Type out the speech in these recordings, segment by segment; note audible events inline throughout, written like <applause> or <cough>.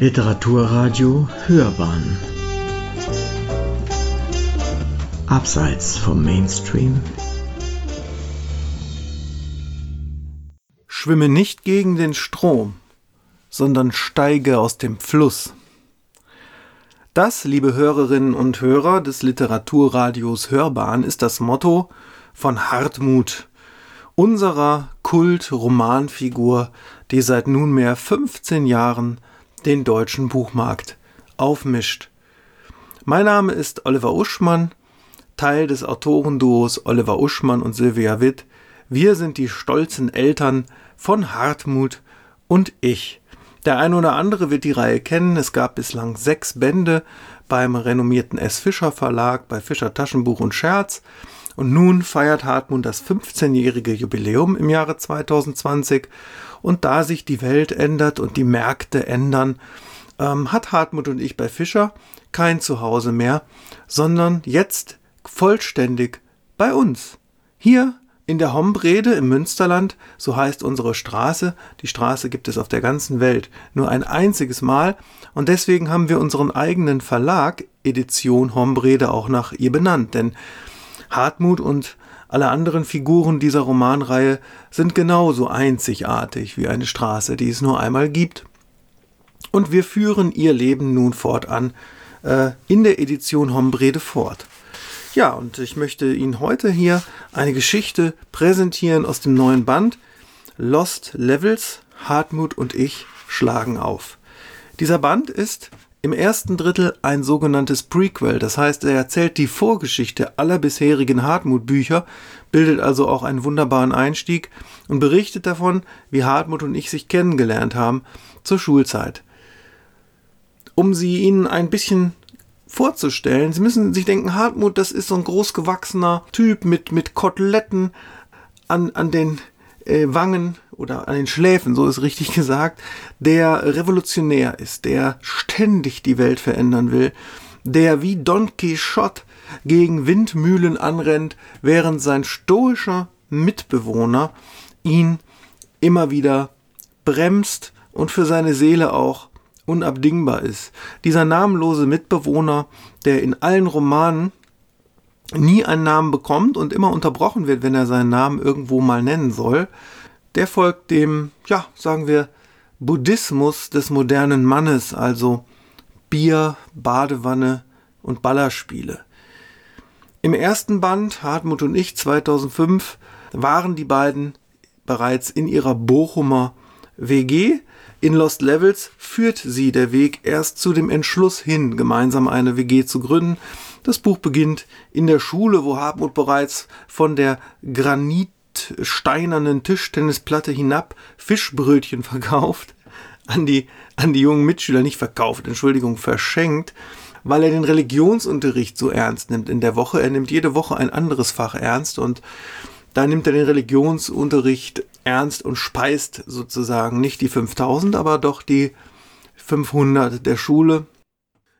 Literaturradio Hörbahn Abseits vom Mainstream Schwimme nicht gegen den Strom, sondern steige aus dem Fluss. Das, liebe Hörerinnen und Hörer des Literaturradios Hörbahn, ist das Motto von Hartmut, unserer Kult-Romanfigur, die seit nunmehr 15 Jahren den deutschen Buchmarkt aufmischt. Mein Name ist Oliver Uschmann, Teil des Autorenduos Oliver Uschmann und Sylvia Witt. Wir sind die stolzen Eltern von Hartmut und ich. Der eine oder andere wird die Reihe kennen. Es gab bislang sechs Bände beim renommierten S. Fischer Verlag, bei Fischer Taschenbuch und Scherz. Und nun feiert Hartmut das 15-jährige Jubiläum im Jahre 2020 und da sich die Welt ändert und die Märkte ändern, ähm, hat Hartmut und ich bei Fischer kein Zuhause mehr, sondern jetzt vollständig bei uns. Hier in der Hombrede im Münsterland, so heißt unsere Straße. Die Straße gibt es auf der ganzen Welt nur ein einziges Mal und deswegen haben wir unseren eigenen Verlag Edition Hombrede auch nach ihr benannt, denn Hartmut und alle anderen Figuren dieser Romanreihe sind genauso einzigartig wie eine Straße, die es nur einmal gibt. Und wir führen ihr Leben nun fortan äh, in der Edition Hombrede fort. Ja, und ich möchte Ihnen heute hier eine Geschichte präsentieren aus dem neuen Band Lost Levels, Hartmut und ich schlagen auf. Dieser Band ist im ersten Drittel ein sogenanntes Prequel, das heißt, er erzählt die Vorgeschichte aller bisherigen Hartmut-Bücher, bildet also auch einen wunderbaren Einstieg und berichtet davon, wie Hartmut und ich sich kennengelernt haben zur Schulzeit. Um sie Ihnen ein bisschen vorzustellen, Sie müssen sich denken, Hartmut, das ist so ein großgewachsener Typ mit, mit Koteletten an, an den äh, Wangen oder an den Schläfen, so ist richtig <laughs> gesagt, der revolutionär ist, der ständig die Welt verändern will, der wie Don Quixote gegen Windmühlen anrennt, während sein stoischer Mitbewohner ihn immer wieder bremst und für seine Seele auch unabdingbar ist. Dieser namenlose Mitbewohner, der in allen Romanen nie einen Namen bekommt und immer unterbrochen wird, wenn er seinen Namen irgendwo mal nennen soll, der folgt dem, ja, sagen wir, Buddhismus des modernen Mannes, also Bier, Badewanne und Ballerspiele. Im ersten Band, Hartmut und ich, 2005, waren die beiden bereits in ihrer Bochumer WG. In Lost Levels führt sie der Weg erst zu dem Entschluss hin, gemeinsam eine WG zu gründen. Das Buch beginnt in der Schule, wo Hartmut bereits von der granitsteinernen Tischtennisplatte hinab Fischbrötchen verkauft, an die, an die jungen Mitschüler nicht verkauft, Entschuldigung, verschenkt, weil er den Religionsunterricht so ernst nimmt in der Woche. Er nimmt jede Woche ein anderes Fach ernst und da nimmt er den Religionsunterricht ernst und speist sozusagen nicht die 5000, aber doch die 500 der Schule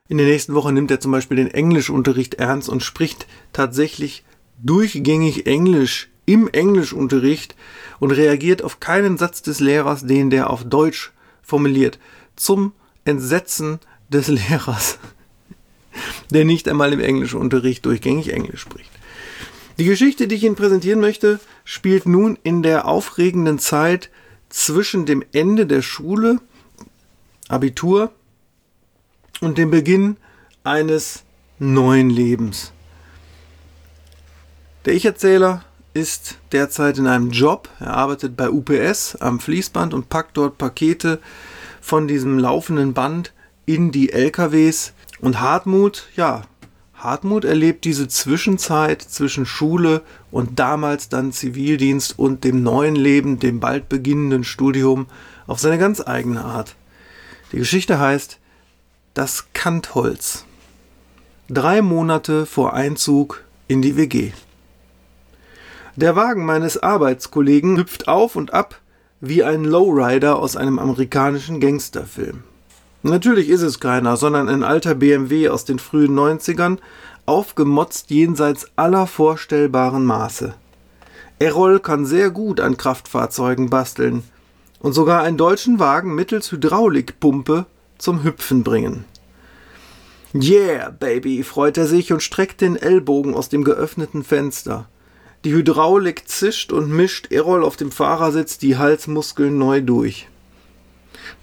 in der nächsten Woche nimmt er zum Beispiel den Englischunterricht ernst und spricht tatsächlich durchgängig Englisch im Englischunterricht und reagiert auf keinen Satz des Lehrers, den der auf Deutsch formuliert. Zum Entsetzen des <laughs> Lehrers, der nicht einmal im Englischunterricht durchgängig Englisch spricht. Die Geschichte, die ich Ihnen präsentieren möchte, spielt nun in der aufregenden Zeit zwischen dem Ende der Schule, Abitur, und dem Beginn eines neuen Lebens. Der Ich-Erzähler ist derzeit in einem Job. Er arbeitet bei UPS am Fließband und packt dort Pakete von diesem laufenden Band in die LKWs. Und Hartmut, ja, Hartmut erlebt diese Zwischenzeit zwischen Schule und damals dann Zivildienst und dem neuen Leben, dem bald beginnenden Studium auf seine ganz eigene Art. Die Geschichte heißt das Kantholz. Drei Monate vor Einzug in die WG. Der Wagen meines Arbeitskollegen hüpft auf und ab wie ein Lowrider aus einem amerikanischen Gangsterfilm. Natürlich ist es keiner, sondern ein alter BMW aus den frühen 90ern, aufgemotzt jenseits aller vorstellbaren Maße. Errol kann sehr gut an Kraftfahrzeugen basteln und sogar einen deutschen Wagen mittels Hydraulikpumpe zum Hüpfen bringen. Yeah, Baby, freut er sich und streckt den Ellbogen aus dem geöffneten Fenster. Die Hydraulik zischt und mischt Errol auf dem Fahrersitz die Halsmuskeln neu durch.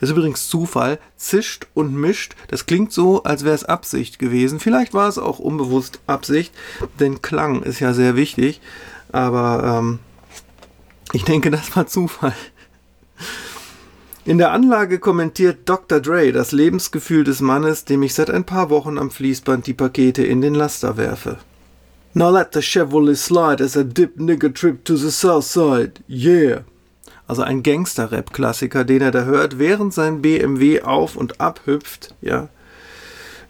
Das ist übrigens Zufall. Zischt und mischt. Das klingt so, als wäre es Absicht gewesen. Vielleicht war es auch unbewusst Absicht, denn Klang ist ja sehr wichtig. Aber ähm, ich denke, das war Zufall. In der Anlage kommentiert Dr. Dre das Lebensgefühl des Mannes, dem ich seit ein paar Wochen am Fließband die Pakete in den Laster werfe. Now let the Chevrolet slide as I dip nigger trip to the south side. Yeah. Also ein Gangster-Rap-Klassiker, den er da hört, während sein BMW auf und ab hüpft, ja.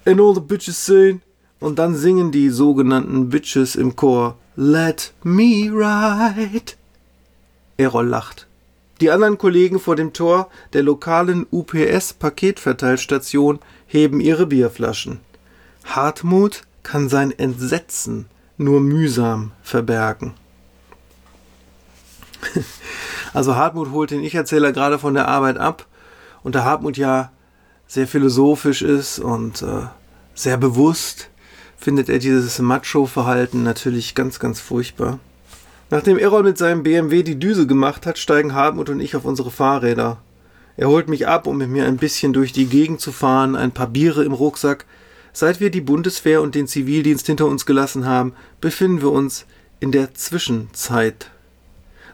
And all the bitches saying. Und dann singen die sogenannten Bitches im Chor Let me ride. Errol lacht. Die anderen Kollegen vor dem Tor der lokalen UPS-Paketverteilstation heben ihre Bierflaschen. Hartmut kann sein Entsetzen nur mühsam verbergen. <laughs> Also Hartmut holt den Ich-Erzähler gerade von der Arbeit ab und da Hartmut ja sehr philosophisch ist und äh, sehr bewusst, findet er dieses Macho-Verhalten natürlich ganz, ganz furchtbar. Nachdem Errol mit seinem BMW die Düse gemacht hat, steigen Hartmut und ich auf unsere Fahrräder. Er holt mich ab, um mit mir ein bisschen durch die Gegend zu fahren, ein paar Biere im Rucksack. Seit wir die Bundeswehr und den Zivildienst hinter uns gelassen haben, befinden wir uns in der Zwischenzeit.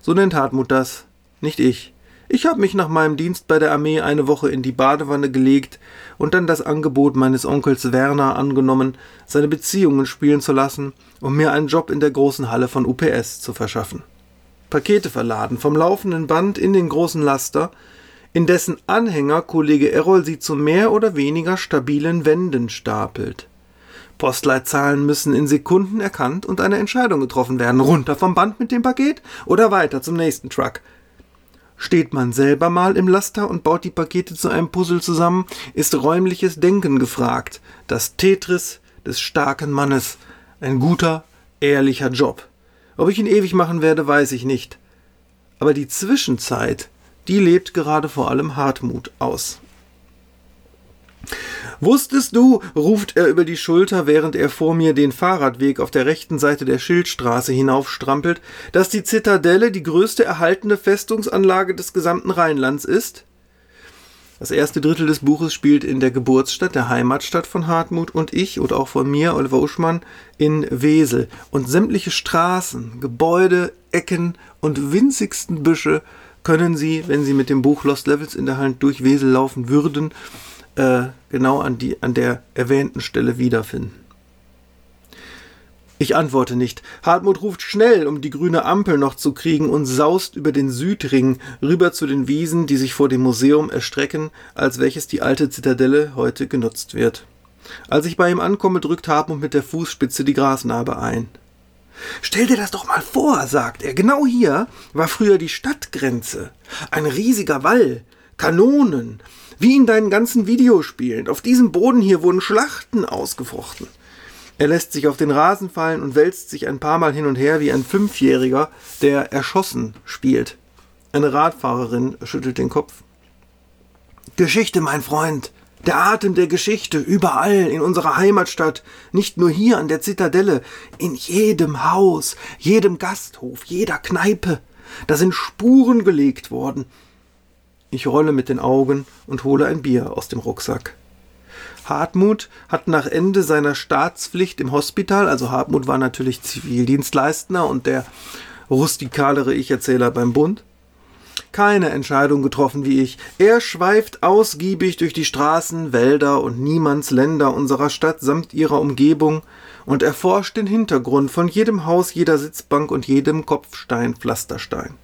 So nennt Hartmut das nicht ich. Ich habe mich nach meinem Dienst bei der Armee eine Woche in die Badewanne gelegt und dann das Angebot meines Onkels Werner angenommen, seine Beziehungen spielen zu lassen, um mir einen Job in der großen Halle von UPS zu verschaffen. Pakete verladen vom laufenden Band in den großen Laster, in dessen Anhänger Kollege Errol sie zu mehr oder weniger stabilen Wänden stapelt. Postleitzahlen müssen in Sekunden erkannt und eine Entscheidung getroffen werden. Runter vom Band mit dem Paket oder weiter zum nächsten Truck. Steht man selber mal im Laster und baut die Pakete zu einem Puzzle zusammen, ist räumliches Denken gefragt. Das Tetris des starken Mannes. Ein guter, ehrlicher Job. Ob ich ihn ewig machen werde, weiß ich nicht. Aber die Zwischenzeit, die lebt gerade vor allem Hartmut aus. Wusstest du, ruft er über die Schulter, während er vor mir den Fahrradweg auf der rechten Seite der Schildstraße hinaufstrampelt, dass die Zitadelle die größte erhaltene Festungsanlage des gesamten Rheinlands ist? Das erste Drittel des Buches spielt in der Geburtsstadt, der Heimatstadt von Hartmut und ich und auch von mir, Oliver Uschmann, in Wesel. Und sämtliche Straßen, Gebäude, Ecken und winzigsten Büsche können Sie, wenn Sie mit dem Buch Lost Levels in der Hand durch Wesel laufen würden, äh, genau an, die, an der erwähnten Stelle wiederfinden. Ich antworte nicht. Hartmut ruft schnell, um die grüne Ampel noch zu kriegen und saust über den Südring rüber zu den Wiesen, die sich vor dem Museum erstrecken, als welches die alte Zitadelle heute genutzt wird. Als ich bei ihm ankomme, drückt Hartmut mit der Fußspitze die Grasnarbe ein. Stell dir das doch mal vor, sagt er. Genau hier war früher die Stadtgrenze. Ein riesiger Wall, Kanonen, wie in deinen ganzen Videospielen. Auf diesem Boden hier wurden Schlachten ausgefochten. Er lässt sich auf den Rasen fallen und wälzt sich ein paar Mal hin und her wie ein Fünfjähriger, der erschossen spielt. Eine Radfahrerin schüttelt den Kopf. Geschichte, mein Freund. Der Atem der Geschichte, überall in unserer Heimatstadt, nicht nur hier an der Zitadelle, in jedem Haus, jedem Gasthof, jeder Kneipe. Da sind Spuren gelegt worden, ich rolle mit den Augen und hole ein Bier aus dem Rucksack. Hartmut hat nach Ende seiner Staatspflicht im Hospital, also Hartmut war natürlich Zivildienstleistender und der rustikalere Ich-Erzähler beim Bund, keine Entscheidung getroffen wie ich. Er schweift ausgiebig durch die Straßen, Wälder und Niemandsländer unserer Stadt samt ihrer Umgebung und erforscht den Hintergrund von jedem Haus, jeder Sitzbank und jedem Kopfstein, Pflasterstein.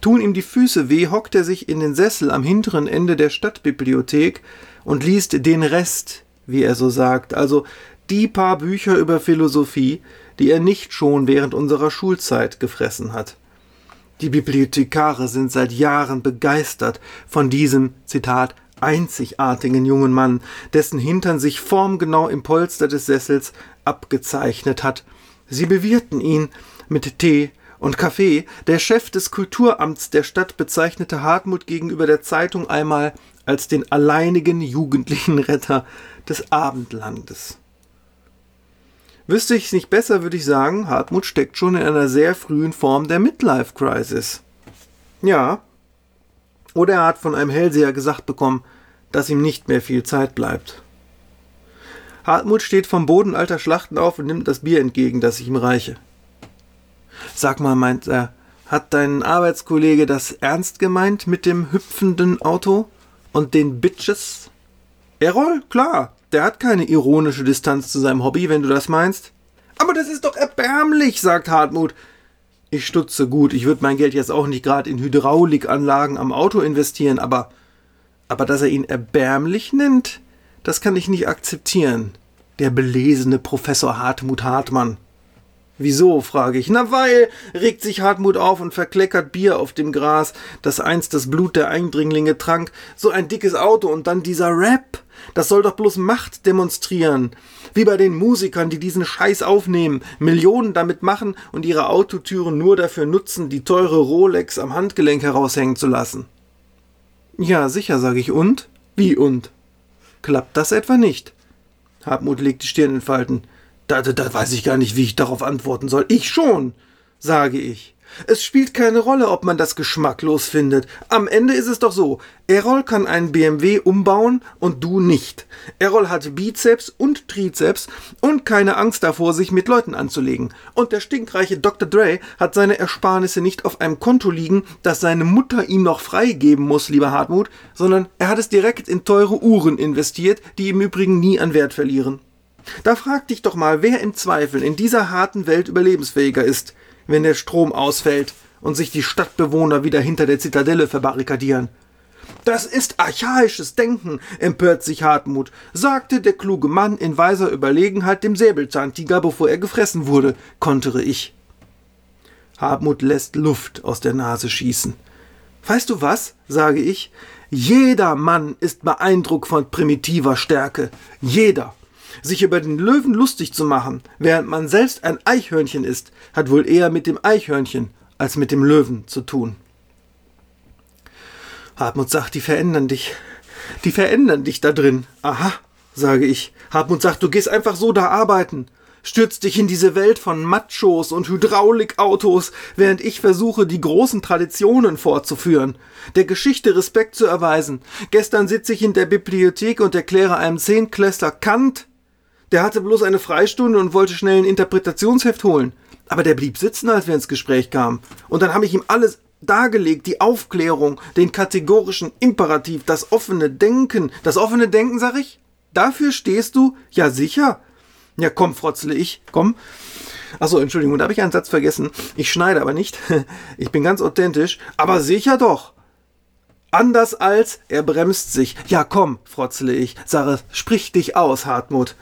Tun ihm die Füße weh, hockt er sich in den Sessel am hinteren Ende der Stadtbibliothek und liest den Rest, wie er so sagt, also die paar Bücher über Philosophie, die er nicht schon während unserer Schulzeit gefressen hat. Die Bibliothekare sind seit Jahren begeistert von diesem, Zitat, einzigartigen jungen Mann, dessen Hintern sich formgenau im Polster des Sessels abgezeichnet hat. Sie bewirten ihn mit Tee und Kaffee, der Chef des Kulturamts der Stadt bezeichnete Hartmut gegenüber der Zeitung einmal als den alleinigen jugendlichen Retter des Abendlandes. Wüsste ich es nicht besser, würde ich sagen, Hartmut steckt schon in einer sehr frühen Form der Midlife Crisis. Ja. Oder er hat von einem Hellseher gesagt bekommen, dass ihm nicht mehr viel Zeit bleibt. Hartmut steht vom Boden alter Schlachten auf und nimmt das Bier entgegen, das ich ihm reiche. Sag mal, meint er, hat dein Arbeitskollege das ernst gemeint mit dem hüpfenden Auto und den Bitches? Errol, klar, der hat keine ironische Distanz zu seinem Hobby, wenn du das meinst. Aber das ist doch erbärmlich, sagt Hartmut. Ich stutze gut, ich würde mein Geld jetzt auch nicht gerade in Hydraulikanlagen am Auto investieren, aber aber dass er ihn erbärmlich nennt, das kann ich nicht akzeptieren. Der belesene Professor Hartmut Hartmann. Wieso, frage ich. Na, weil, regt sich Hartmut auf und verkleckert Bier auf dem Gras, das einst das Blut der Eindringlinge trank. So ein dickes Auto und dann dieser Rap. Das soll doch bloß Macht demonstrieren. Wie bei den Musikern, die diesen Scheiß aufnehmen, Millionen damit machen und ihre Autotüren nur dafür nutzen, die teure Rolex am Handgelenk heraushängen zu lassen. Ja, sicher, sage ich. Und? Wie und? Klappt das etwa nicht? Hartmut legt die Stirn in Falten. Da, da, da weiß ich gar nicht, wie ich darauf antworten soll. Ich schon, sage ich. Es spielt keine Rolle, ob man das geschmacklos findet. Am Ende ist es doch so. Errol kann einen BMW umbauen und du nicht. Errol hat Bizeps und Trizeps und keine Angst davor, sich mit Leuten anzulegen. Und der stinkreiche Dr. Dre hat seine Ersparnisse nicht auf einem Konto liegen, das seine Mutter ihm noch freigeben muss, lieber Hartmut, sondern er hat es direkt in teure Uhren investiert, die im Übrigen nie an Wert verlieren. Da frag dich doch mal, wer im Zweifel in dieser harten Welt überlebensfähiger ist wenn der Strom ausfällt und sich die Stadtbewohner wieder hinter der Zitadelle verbarrikadieren. Das ist archaisches Denken, empört sich Hartmut, sagte der kluge Mann in weiser Überlegenheit dem Säbelzahntiger, bevor er gefressen wurde, kontere ich. Hartmut lässt Luft aus der Nase schießen. Weißt du was? sage ich. Jeder Mann ist beeindruckt von primitiver Stärke. Jeder. Sich über den Löwen lustig zu machen, während man selbst ein Eichhörnchen ist, hat wohl eher mit dem Eichhörnchen als mit dem Löwen zu tun. Hartmut sagt, die verändern dich. Die verändern dich da drin. Aha, sage ich. Hartmut sagt, du gehst einfach so da arbeiten. Stürzt dich in diese Welt von Machos und Hydraulikautos, während ich versuche, die großen Traditionen fortzuführen, der Geschichte Respekt zu erweisen. Gestern sitze ich in der Bibliothek und erkläre einem Zehnklässler Kant, der hatte bloß eine Freistunde und wollte schnell ein Interpretationsheft holen. Aber der blieb sitzen, als wir ins Gespräch kamen. Und dann habe ich ihm alles dargelegt, die Aufklärung, den kategorischen Imperativ, das offene Denken. Das offene Denken, sag ich? Dafür stehst du? Ja, sicher. Ja, komm, frotzle ich. Komm. Achso, Entschuldigung, da habe ich einen Satz vergessen. Ich schneide aber nicht. <laughs> Ich bin ganz authentisch. Aber sicher doch. Anders als, er bremst sich. Ja, komm, frotzle ich. Sage, sprich dich aus, Hartmut.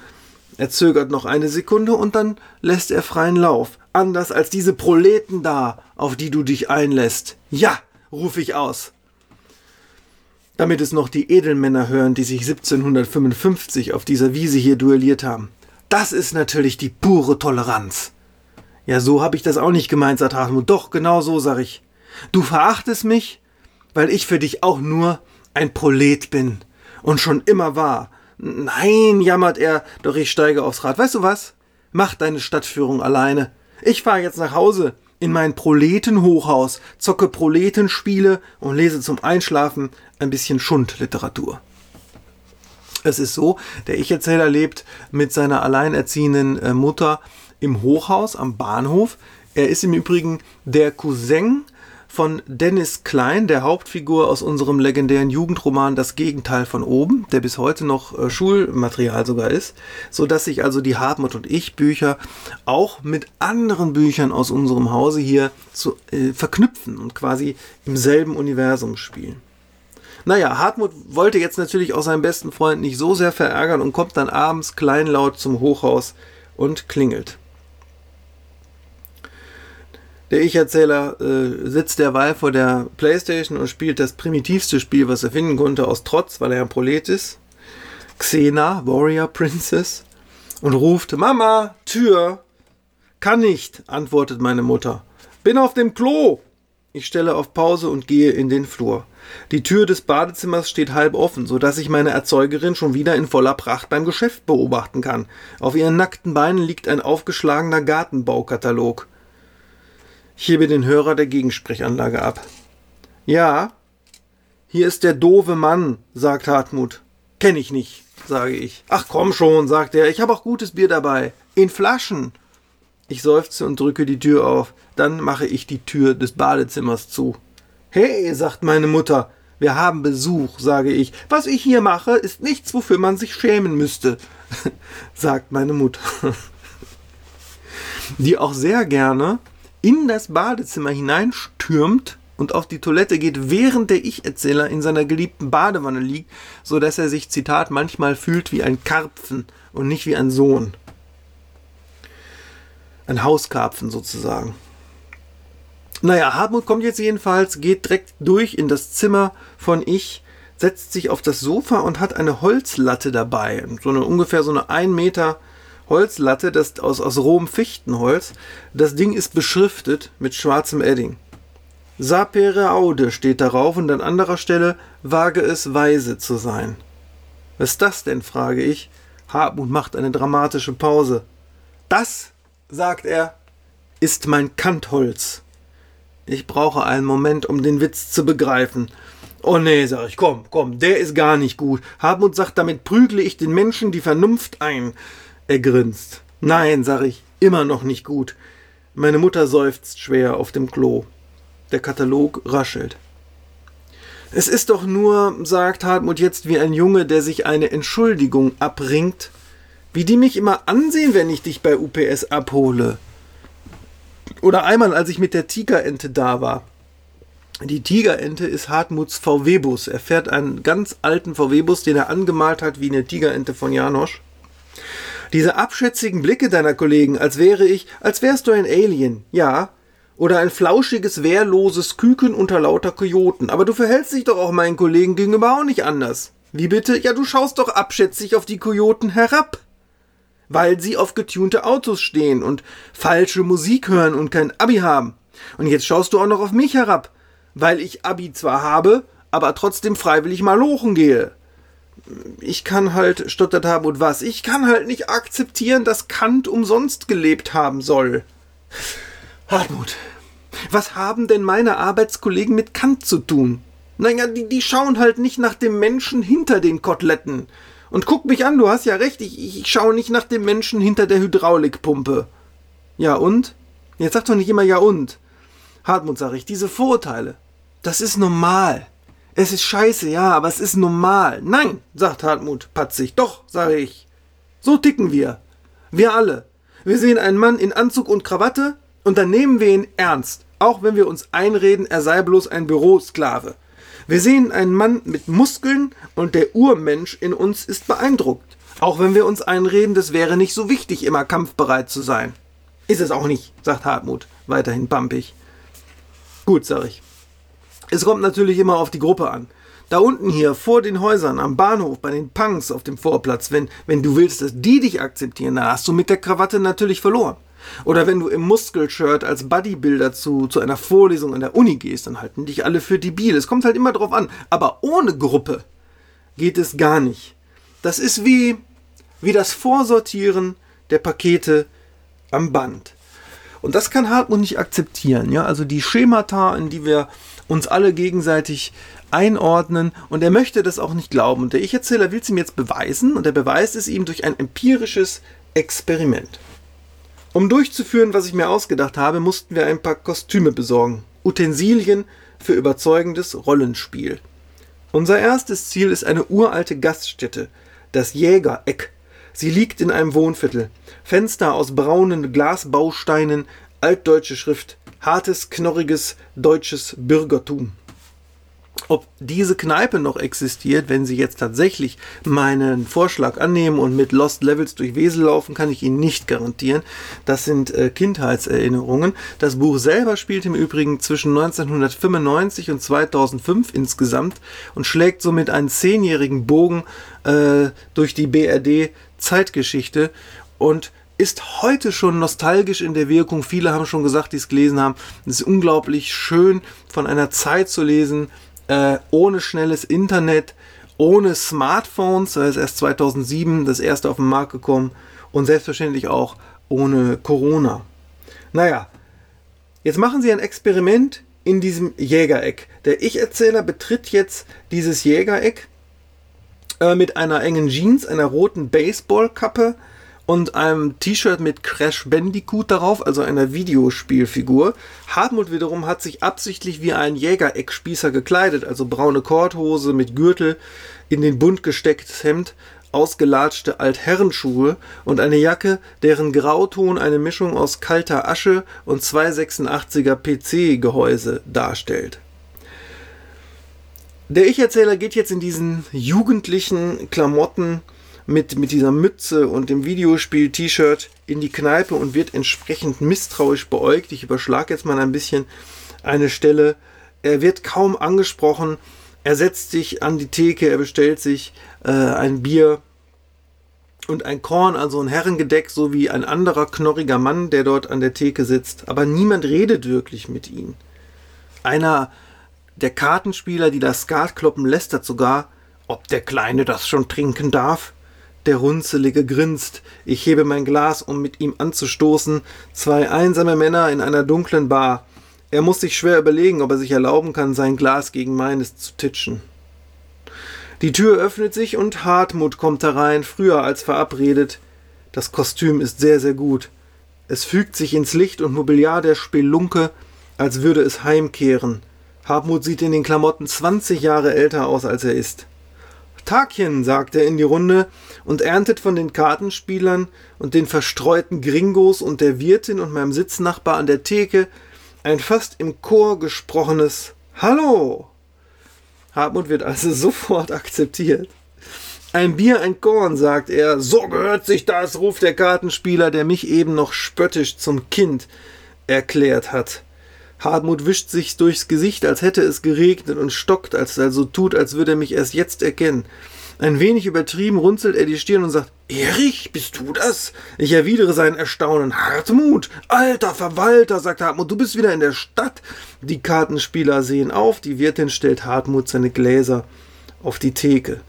Er zögert noch eine Sekunde und dann lässt er freien Lauf. Anders als diese Proleten da, auf die du dich einlässt. Ja, rufe ich aus. Damit es noch die Edelmänner hören, die sich 1755 auf dieser Wiese hier duelliert haben. Das ist natürlich die pure Toleranz. Ja, so habe ich das auch nicht gemeint, sagt Hartmut. Doch, genau so, sag ich. Du verachtest mich, weil ich für dich auch nur ein Prolet bin und schon immer war Nein, jammert er, doch ich steige aufs Rad. Weißt du was? Mach deine Stadtführung alleine. Ich fahre jetzt nach Hause in mein Proletenhochhaus, zocke Proletenspiele und lese zum Einschlafen ein bisschen Schundliteratur. Es ist so, der Ich-Erzähler lebt mit seiner alleinerziehenden äh, Mutter im Hochhaus am Bahnhof. Er ist im Übrigen der Cousin von Dennis Klein, der Hauptfigur aus unserem legendären Jugendroman Das Gegenteil von oben, der bis heute noch äh, Schulmaterial sogar ist, so dass sich also die Hartmut und ich Bücher auch mit anderen Büchern aus unserem Hause hier zu, äh, verknüpfen und quasi im selben Universum spielen. Naja, Hartmut wollte jetzt natürlich auch seinen besten Freund nicht so sehr verärgern und kommt dann abends kleinlaut zum Hochhaus und klingelt. Der Ich-Erzähler äh, sitzt derweil vor der Playstation und spielt das primitivste Spiel, was er finden konnte, aus Trotz, weil er ein Prolet ist. Xena, Warrior Princess, und ruft, Mama, Tür. Kann nicht, antwortet meine Mutter. Bin auf dem Klo! Ich stelle auf Pause und gehe in den Flur. Die Tür des Badezimmers steht halb offen, so dass ich meine Erzeugerin schon wieder in voller Pracht beim Geschäft beobachten kann. Auf ihren nackten Beinen liegt ein aufgeschlagener Gartenbaukatalog. Ich hebe den Hörer der Gegensprechanlage ab. Ja, hier ist der doofe Mann, sagt Hartmut. Kenn ich nicht, sage ich. Ach komm schon, sagt er, ich habe auch gutes Bier dabei. In Flaschen. Ich seufze und drücke die Tür auf. Dann mache ich die Tür des Badezimmers zu. Hey, sagt meine Mutter, wir haben Besuch, sage ich. Was ich hier mache, ist nichts, wofür man sich schämen müsste, <laughs> sagt meine Mutter. <laughs> Die auch sehr gerne in das Badezimmer hineinstürmt und auf die Toilette geht, während der Ich-Erzähler in seiner geliebten Badewanne liegt, so dass er sich, Zitat, manchmal fühlt wie ein Karpfen und nicht wie ein Sohn. Ein Hauskarpfen sozusagen. Naja, Hartmut kommt jetzt jedenfalls, geht direkt durch in das Zimmer von ich, setzt sich auf das Sofa und hat eine Holzlatte dabei. So eine ungefähr so eine 1 Meter Holzlatte, das aus, aus rohem Fichtenholz. Das Ding ist beschriftet mit schwarzem Edding. Sapere Aude steht darauf und an anderer Stelle wage es weise zu sein. Was ist das denn? frage ich. Hartmut macht eine dramatische Pause. Das, sagt er, ist mein Kantholz. Ich brauche einen Moment, um den Witz zu begreifen. Oh nee, sag ich, komm, komm, der ist gar nicht gut. Hartmut sagt, damit prügle ich den Menschen die Vernunft ein. Er grinst. Nein, sag ich, immer noch nicht gut. Meine Mutter seufzt schwer auf dem Klo. Der Katalog raschelt. Es ist doch nur, sagt Hartmut jetzt wie ein Junge, der sich eine Entschuldigung abringt, wie die mich immer ansehen, wenn ich dich bei UPS abhole. Oder einmal, als ich mit der Tigerente da war. Die Tigerente ist Hartmuts VW-Bus. Er fährt einen ganz alten VW-Bus, den er angemalt hat wie eine Tigerente von Janosch. Diese abschätzigen Blicke deiner Kollegen, als wäre ich, als wärst du ein Alien, ja, oder ein flauschiges, wehrloses Küken unter lauter Kojoten. Aber du verhältst dich doch auch meinen Kollegen gegenüber auch nicht anders. Wie bitte? Ja, du schaust doch abschätzig auf die Kojoten herab weil sie auf getunte Autos stehen und falsche Musik hören und kein Abi haben. Und jetzt schaust du auch noch auf mich herab, weil ich Abi zwar habe, aber trotzdem freiwillig mal lochen gehe. Ich kann halt, stottert Habut was, ich kann halt nicht akzeptieren, dass Kant umsonst gelebt haben soll. Hartmut, was haben denn meine Arbeitskollegen mit Kant zu tun? Naja, die, die schauen halt nicht nach dem Menschen hinter den Koteletten. Und guck mich an, du hast ja recht, ich, ich schaue nicht nach dem Menschen hinter der Hydraulikpumpe. Ja und? Jetzt sag doch nicht immer ja und. Hartmut, sag ich, diese Vorurteile, das ist normal. Es ist scheiße, ja, aber es ist normal. Nein, sagt Hartmut patzig. Doch, sage ich. So ticken wir. Wir alle. Wir sehen einen Mann in Anzug und Krawatte und dann nehmen wir ihn ernst, auch wenn wir uns einreden, er sei bloß ein Bürosklave. Wir sehen einen Mann mit Muskeln und der Urmensch in uns ist beeindruckt. Auch wenn wir uns einreden, das wäre nicht so wichtig, immer kampfbereit zu sein. Ist es auch nicht, sagt Hartmut, weiterhin pampig. Gut, sag ich. Es kommt natürlich immer auf die Gruppe an. Da unten hier vor den Häusern am Bahnhof bei den Punks auf dem Vorplatz, wenn, wenn du willst, dass die dich akzeptieren, dann hast du mit der Krawatte natürlich verloren. Oder wenn du im Muskelshirt als Bodybuilder zu, zu einer Vorlesung an der Uni gehst, dann halten dich alle für debil. Es kommt halt immer drauf an. Aber ohne Gruppe geht es gar nicht. Das ist wie, wie das Vorsortieren der Pakete am Band. Und das kann Hartmut nicht akzeptieren. Ja? Also die Schemata, in die wir uns alle gegenseitig einordnen und er möchte das auch nicht glauben. Und der Ich-Erzähler will es ihm jetzt beweisen und er beweist es ihm durch ein empirisches Experiment. Um durchzuführen, was ich mir ausgedacht habe, mussten wir ein paar Kostüme besorgen. Utensilien für überzeugendes Rollenspiel. Unser erstes Ziel ist eine uralte Gaststätte, das Jägereck. Sie liegt in einem Wohnviertel. Fenster aus braunen Glasbausteinen, altdeutsche Schrift, hartes, knorriges deutsches Bürgertum. Ob diese Kneipe noch existiert, wenn Sie jetzt tatsächlich meinen Vorschlag annehmen und mit Lost Levels durch Wesel laufen, kann ich Ihnen nicht garantieren. Das sind äh, Kindheitserinnerungen. Das Buch selber spielt im Übrigen zwischen 1995 und 2005 insgesamt und schlägt somit einen zehnjährigen Bogen äh, durch die BRD Zeitgeschichte und ist heute schon nostalgisch in der Wirkung. Viele haben schon gesagt, die es gelesen haben. Es ist unglaublich schön, von einer Zeit zu lesen, äh, ohne schnelles Internet, ohne Smartphones. Da ist erst 2007 das erste auf den Markt gekommen und selbstverständlich auch ohne Corona. Naja, jetzt machen Sie ein Experiment in diesem Jägereck. Der Ich-Erzähler betritt jetzt dieses Jägereck äh, mit einer engen Jeans, einer roten Baseballkappe und einem T-Shirt mit Crash Bandicoot darauf, also einer Videospielfigur. Hartmut wiederum hat sich absichtlich wie ein Jägereckspießer gekleidet, also braune Korthose mit Gürtel, in den bunt gestecktes Hemd, ausgelatschte Altherrenschuhe und eine Jacke, deren Grauton eine Mischung aus kalter Asche und 286er PC-Gehäuse darstellt. Der Ich-Erzähler geht jetzt in diesen jugendlichen Klamotten mit, mit dieser Mütze und dem Videospiel-T-Shirt in die Kneipe und wird entsprechend misstrauisch beäugt. Ich überschlage jetzt mal ein bisschen eine Stelle. Er wird kaum angesprochen. Er setzt sich an die Theke, er bestellt sich äh, ein Bier und ein Korn, also ein Herrengedeck, so wie ein anderer knorriger Mann, der dort an der Theke sitzt. Aber niemand redet wirklich mit ihm. Einer der Kartenspieler, die das Skat kloppen, lästert sogar, ob der Kleine das schon trinken darf. Der Runzelige grinst. Ich hebe mein Glas, um mit ihm anzustoßen. Zwei einsame Männer in einer dunklen Bar. Er muss sich schwer überlegen, ob er sich erlauben kann, sein Glas gegen meines zu titschen. Die Tür öffnet sich und Hartmut kommt herein, früher als verabredet. Das Kostüm ist sehr, sehr gut. Es fügt sich ins Licht und Mobiliar der Spelunke, als würde es heimkehren. Hartmut sieht in den Klamotten 20 Jahre älter aus, als er ist. Tagchen, sagt er in die Runde und erntet von den Kartenspielern und den verstreuten Gringos und der Wirtin und meinem Sitznachbar an der Theke ein fast im Chor gesprochenes Hallo. Hartmut wird also <laughs> sofort akzeptiert. Ein Bier, ein Korn, sagt er. So gehört sich das, ruft der Kartenspieler, der mich eben noch spöttisch zum Kind erklärt hat. Hartmut wischt sich durchs Gesicht, als hätte es geregnet und stockt, als er so tut, als würde er mich erst jetzt erkennen. Ein wenig übertrieben runzelt er die Stirn und sagt, Erich, bist du das? Ich erwidere sein Erstaunen. Hartmut, alter Verwalter, sagt Hartmut, du bist wieder in der Stadt. Die Kartenspieler sehen auf, die Wirtin stellt Hartmut seine Gläser auf die Theke.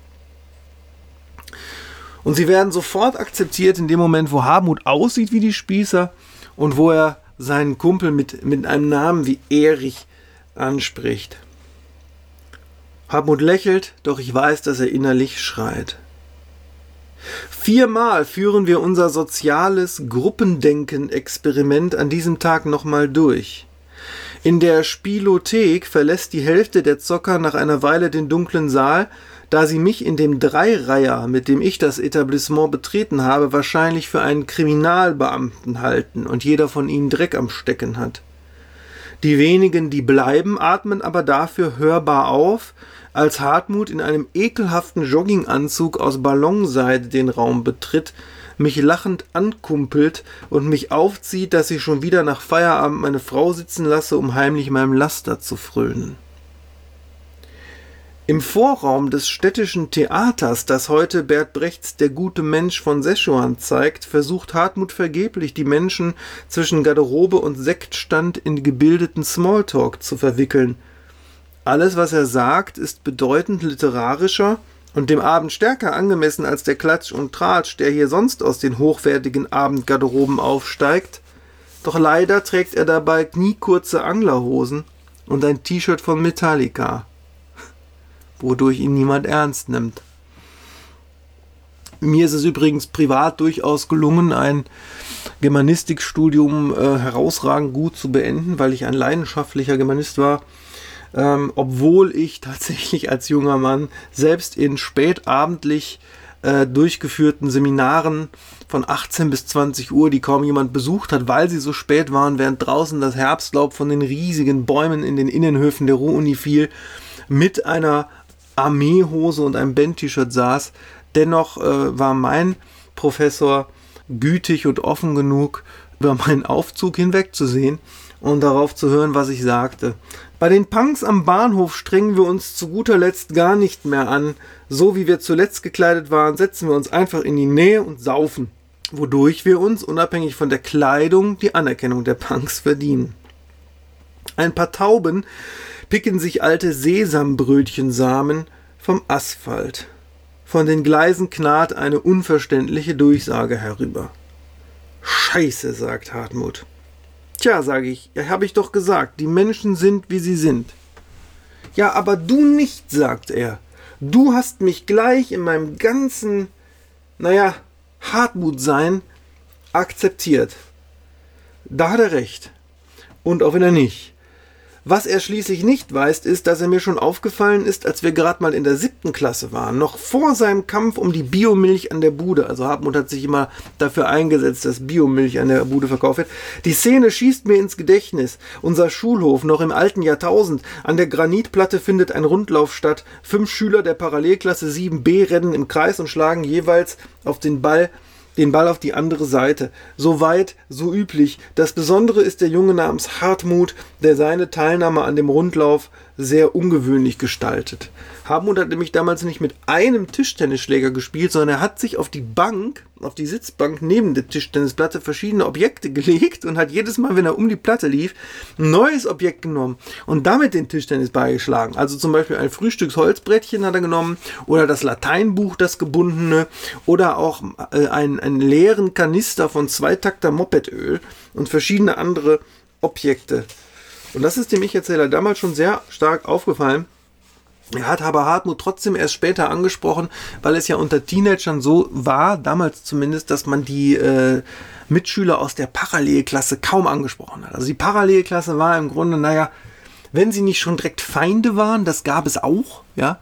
Und sie werden sofort akzeptiert in dem Moment, wo Hartmut aussieht wie die Spießer und wo er seinen Kumpel mit, mit einem Namen wie Erich anspricht. Hartmut lächelt, doch ich weiß, dass er innerlich schreit. Viermal führen wir unser soziales Gruppendenken-Experiment an diesem Tag nochmal durch. In der Spielothek verlässt die Hälfte der Zocker nach einer Weile den dunklen Saal, da sie mich in dem Dreireiher, mit dem ich das Etablissement betreten habe, wahrscheinlich für einen Kriminalbeamten halten und jeder von ihnen Dreck am Stecken hat. Die wenigen, die bleiben, atmen aber dafür hörbar auf, als Hartmut in einem ekelhaften Jogginganzug aus Ballonseide den Raum betritt, mich lachend ankumpelt und mich aufzieht, dass ich schon wieder nach Feierabend meine Frau sitzen lasse, um heimlich meinem Laster zu frönen. Im Vorraum des städtischen Theaters, das heute Bert Brechts Der gute Mensch von Szechuan zeigt, versucht Hartmut vergeblich, die Menschen zwischen Garderobe und Sektstand in gebildeten Smalltalk zu verwickeln. Alles, was er sagt, ist bedeutend literarischer und dem Abend stärker angemessen als der Klatsch und Tratsch, der hier sonst aus den hochwertigen Abendgarderoben aufsteigt. Doch leider trägt er dabei kniekurze Anglerhosen und ein T-Shirt von Metallica wodurch ihn niemand ernst nimmt. Mir ist es übrigens privat durchaus gelungen, ein Germanistikstudium äh, herausragend gut zu beenden, weil ich ein leidenschaftlicher Germanist war. Ähm, obwohl ich tatsächlich als junger Mann selbst in spätabendlich äh, durchgeführten Seminaren von 18 bis 20 Uhr, die kaum jemand besucht hat, weil sie so spät waren, während draußen das Herbstlaub von den riesigen Bäumen in den Innenhöfen der Ruhr-Uni fiel, mit einer Armeehose und einem Band-T-Shirt saß. Dennoch äh, war mein Professor gütig und offen genug, über meinen Aufzug hinwegzusehen und darauf zu hören, was ich sagte. Bei den Punks am Bahnhof strengen wir uns zu guter Letzt gar nicht mehr an. So wie wir zuletzt gekleidet waren, setzen wir uns einfach in die Nähe und saufen. wodurch wir uns, unabhängig von der Kleidung, die Anerkennung der Punks verdienen. Ein paar Tauben picken sich alte Sesambrötchensamen vom Asphalt. Von den Gleisen knarrt eine unverständliche Durchsage herüber. Scheiße, sagt Hartmut. Tja, sage ich, ja, habe ich doch gesagt, die Menschen sind, wie sie sind. Ja, aber du nicht, sagt er. Du hast mich gleich in meinem ganzen, naja, Hartmut-Sein akzeptiert. Da hat er recht. Und auch wenn er nicht. Was er schließlich nicht weiß, ist, dass er mir schon aufgefallen ist, als wir gerade mal in der siebten Klasse waren, noch vor seinem Kampf um die Biomilch an der Bude. Also Hartmut hat sich immer dafür eingesetzt, dass Biomilch an der Bude verkauft wird. Die Szene schießt mir ins Gedächtnis. Unser Schulhof, noch im alten Jahrtausend. An der Granitplatte findet ein Rundlauf statt. Fünf Schüler der Parallelklasse 7b rennen im Kreis und schlagen jeweils auf den Ball den Ball auf die andere Seite. So weit, so üblich. Das Besondere ist der Junge namens Hartmut, der seine Teilnahme an dem Rundlauf sehr ungewöhnlich gestaltet. Hartmut hat nämlich damals nicht mit einem Tischtennisschläger gespielt, sondern er hat sich auf die Bank, auf die Sitzbank neben der Tischtennisplatte verschiedene Objekte <laughs> gelegt und hat jedes Mal, wenn er um die Platte lief, ein neues Objekt genommen und damit den Tischtennis beigeschlagen. Also zum Beispiel ein Frühstücksholzbrettchen hat er genommen oder das Lateinbuch, das gebundene oder auch äh, einen, einen leeren Kanister von Zweitakter Mopedöl und verschiedene andere Objekte. Und das ist dem Ich-Erzähler damals schon sehr stark aufgefallen. Er hat aber Hartmut trotzdem erst später angesprochen, weil es ja unter Teenagern so war, damals zumindest, dass man die äh, Mitschüler aus der Parallelklasse kaum angesprochen hat. Also die Parallelklasse war im Grunde, naja, wenn sie nicht schon direkt Feinde waren, das gab es auch, ja,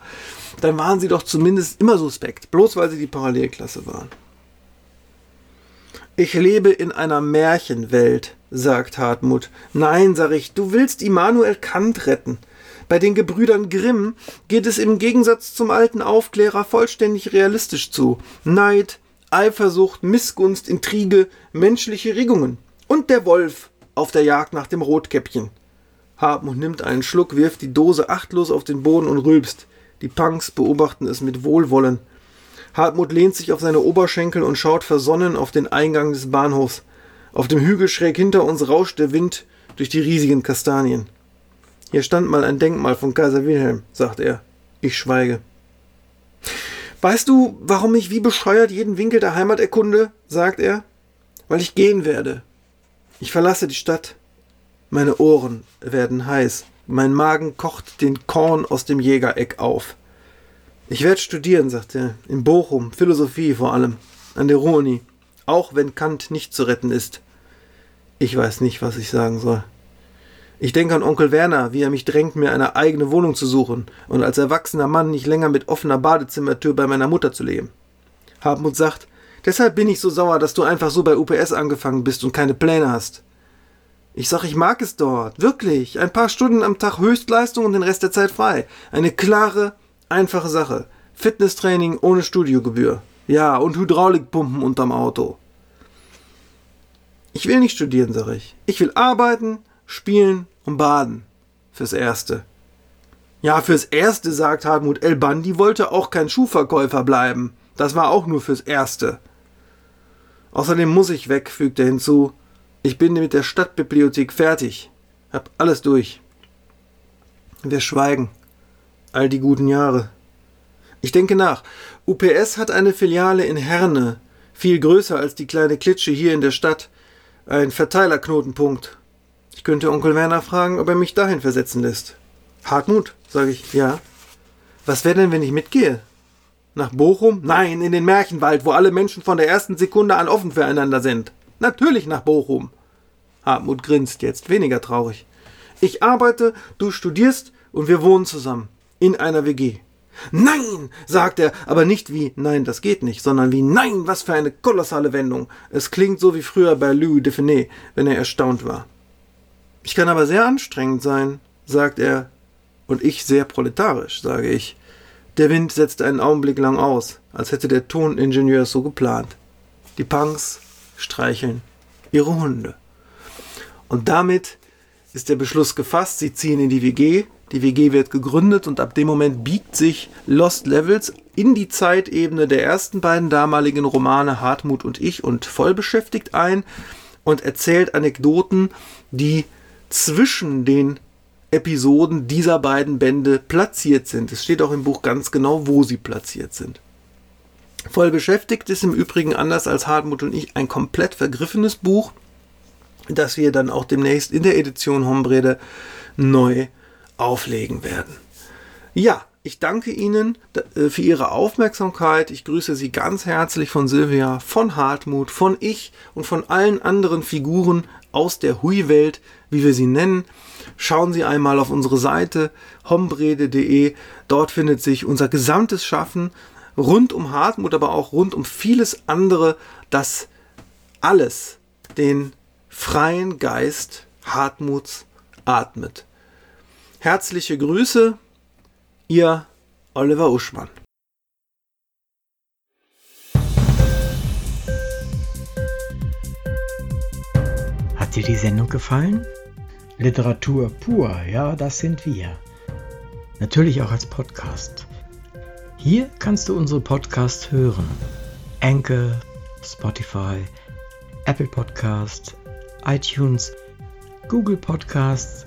dann waren sie doch zumindest immer suspekt, bloß weil sie die Parallelklasse waren. Ich lebe in einer Märchenwelt, sagt Hartmut. Nein, sag ich, du willst Immanuel Kant retten. Bei den Gebrüdern Grimm geht es im Gegensatz zum alten Aufklärer vollständig realistisch zu. Neid, Eifersucht, Missgunst, Intrige, menschliche Regungen. Und der Wolf auf der Jagd nach dem Rotkäppchen. Hartmut nimmt einen Schluck, wirft die Dose achtlos auf den Boden und rülpst. Die Punks beobachten es mit Wohlwollen. Hartmut lehnt sich auf seine Oberschenkel und schaut versonnen auf den Eingang des Bahnhofs. Auf dem Hügel schräg hinter uns rauscht der Wind durch die riesigen Kastanien. Hier stand mal ein Denkmal von Kaiser Wilhelm, sagt er. Ich schweige. Weißt du, warum ich wie bescheuert jeden Winkel der Heimat erkunde? sagt er. Weil ich gehen werde. Ich verlasse die Stadt. Meine Ohren werden heiß. Mein Magen kocht den Korn aus dem Jägereck auf. Ich werde studieren, sagt er. In Bochum, Philosophie vor allem. An der Ruhr-Uni. Auch wenn Kant nicht zu retten ist. Ich weiß nicht, was ich sagen soll. Ich denke an Onkel Werner, wie er mich drängt, mir eine eigene Wohnung zu suchen und als erwachsener Mann nicht länger mit offener Badezimmertür bei meiner Mutter zu leben. Hartmut sagt, deshalb bin ich so sauer, dass du einfach so bei UPS angefangen bist und keine Pläne hast. Ich sag, ich mag es dort, wirklich. Ein paar Stunden am Tag Höchstleistung und den Rest der Zeit frei. Eine klare, einfache Sache. Fitnesstraining ohne Studiogebühr. Ja, und Hydraulikpumpen unterm Auto. Ich will nicht studieren, sag ich. Ich will arbeiten, Spielen und Baden. Fürs Erste. Ja, fürs Erste, sagt Hartmut El Bandi, wollte auch kein Schuhverkäufer bleiben. Das war auch nur fürs Erste. Außerdem muss ich weg, fügt er hinzu. Ich bin mit der Stadtbibliothek fertig. Hab alles durch. Wir schweigen. All die guten Jahre. Ich denke nach. UPS hat eine Filiale in Herne, viel größer als die kleine Klitsche hier in der Stadt. Ein Verteilerknotenpunkt. Ich könnte Onkel Werner fragen, ob er mich dahin versetzen lässt. Hartmut, sage ich, ja. Was wäre denn, wenn ich mitgehe? Nach Bochum? Nein, in den Märchenwald, wo alle Menschen von der ersten Sekunde an offen füreinander sind. Natürlich nach Bochum. Hartmut grinst jetzt, weniger traurig. Ich arbeite, du studierst und wir wohnen zusammen. In einer WG. Nein, sagt er, aber nicht wie Nein, das geht nicht, sondern wie Nein, was für eine kolossale Wendung. Es klingt so wie früher bei Louis Define, wenn er erstaunt war. Ich kann aber sehr anstrengend sein, sagt er, und ich sehr proletarisch, sage ich. Der Wind setzt einen Augenblick lang aus, als hätte der Toningenieur es so geplant. Die Punks streicheln ihre Hunde. Und damit ist der Beschluss gefasst, sie ziehen in die WG, Die WG wird gegründet und ab dem Moment biegt sich Lost Levels in die Zeitebene der ersten beiden damaligen Romane Hartmut und ich und vollbeschäftigt ein und erzählt Anekdoten, die zwischen den Episoden dieser beiden Bände platziert sind. Es steht auch im Buch ganz genau, wo sie platziert sind. Voll beschäftigt ist im Übrigen anders als Hartmut und ich ein komplett vergriffenes Buch, das wir dann auch demnächst in der Edition Hombrede neu auflegen werden. Ja, ich danke Ihnen äh, für Ihre Aufmerksamkeit. Ich grüße Sie ganz herzlich von Silvia, von Hartmut, von ich und von allen anderen Figuren aus der Hui-Welt, wie wir sie nennen. Schauen Sie einmal auf unsere Seite hombrede.de. Dort findet sich unser gesamtes Schaffen rund um Hartmut, aber auch rund um vieles andere, das alles den freien Geist Hartmuts atmet. Herzliche Grüße, Ihr Oliver Uschmann. Hat dir die Sendung gefallen? Literatur pur, ja, das sind wir. Natürlich auch als Podcast. Hier kannst du unsere Podcasts hören. Anchor, Spotify, Apple Podcasts, iTunes, Google Podcasts,